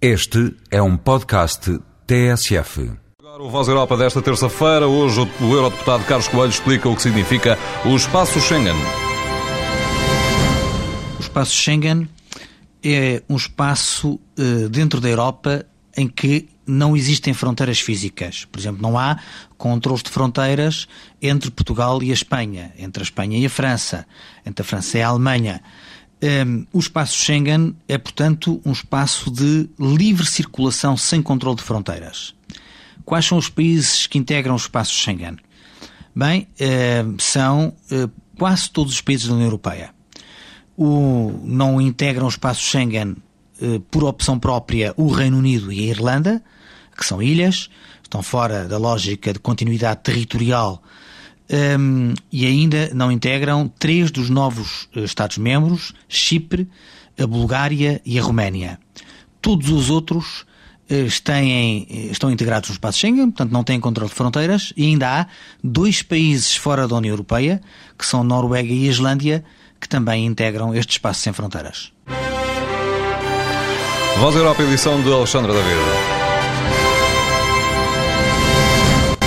Este é um podcast TSF. Agora o Voz Europa desta terça-feira. Hoje o Eurodeputado Carlos Coelho explica o que significa o espaço Schengen. O espaço Schengen é um espaço uh, dentro da Europa em que não existem fronteiras físicas. Por exemplo, não há controles de fronteiras entre Portugal e a Espanha, entre a Espanha e a França, entre a França e a Alemanha. Um, o espaço Schengen é, portanto, um espaço de livre circulação sem controle de fronteiras. Quais são os países que integram o espaço Schengen? Bem, uh, são uh, quase todos os países da União Europeia. O, não integram o espaço Schengen uh, por opção própria o Reino Unido e a Irlanda, que são ilhas, estão fora da lógica de continuidade territorial um, e ainda não integram três dos novos uh, Estados-membros, Chipre, a Bulgária e a Roménia. Todos os outros uh, têm, eh, estão integrados no espaço Schengen, portanto não têm controle de fronteiras, e ainda há dois países fora da União Europeia, que são Noruega e Islândia, que também integram este espaço sem fronteiras. Voz Europa, edição de Alexandre David.